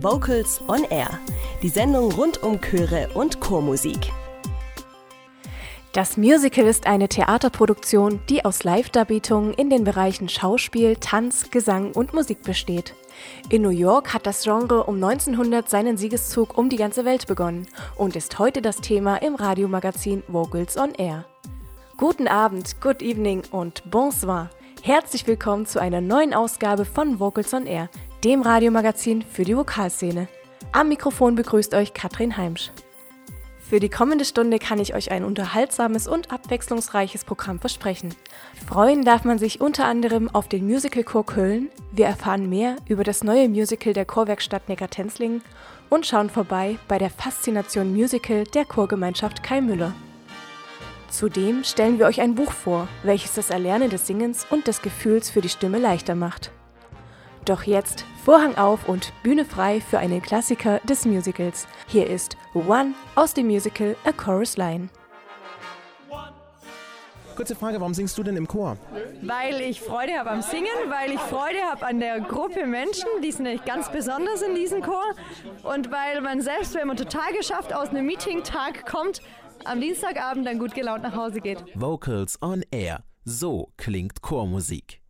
Vocals on Air, die Sendung rund um Chöre und Chormusik. Das Musical ist eine Theaterproduktion, die aus Live-Darbietungen in den Bereichen Schauspiel, Tanz, Gesang und Musik besteht. In New York hat das Genre um 1900 seinen Siegeszug um die ganze Welt begonnen und ist heute das Thema im Radiomagazin Vocals on Air. Guten Abend, good evening und bonsoir. Herzlich willkommen zu einer neuen Ausgabe von Vocals on Air, dem Radiomagazin für die Vokalszene. Am Mikrofon begrüßt euch Katrin Heimsch. Für die kommende Stunde kann ich euch ein unterhaltsames und abwechslungsreiches Programm versprechen. Freuen darf man sich unter anderem auf den Musicalchor Köln, wir erfahren mehr über das neue Musical der Chorwerkstatt Neckartenzlingen und schauen vorbei bei der Faszination Musical der Chorgemeinschaft Kai Müller. Zudem stellen wir euch ein Buch vor, welches das Erlernen des Singens und des Gefühls für die Stimme leichter macht. Doch jetzt Vorhang auf und Bühne frei für einen Klassiker des Musicals. Hier ist One aus dem Musical A Chorus Line. Kurze Frage, warum singst du denn im Chor? Weil ich Freude habe am Singen, weil ich Freude habe an der Gruppe Menschen, die sind nämlich ganz besonders in diesem Chor und weil man selbst, wenn man total geschafft aus einem Meeting-Tag kommt, am Dienstagabend dann gut gelaunt nach Hause geht. Vocals on Air. So klingt Chormusik.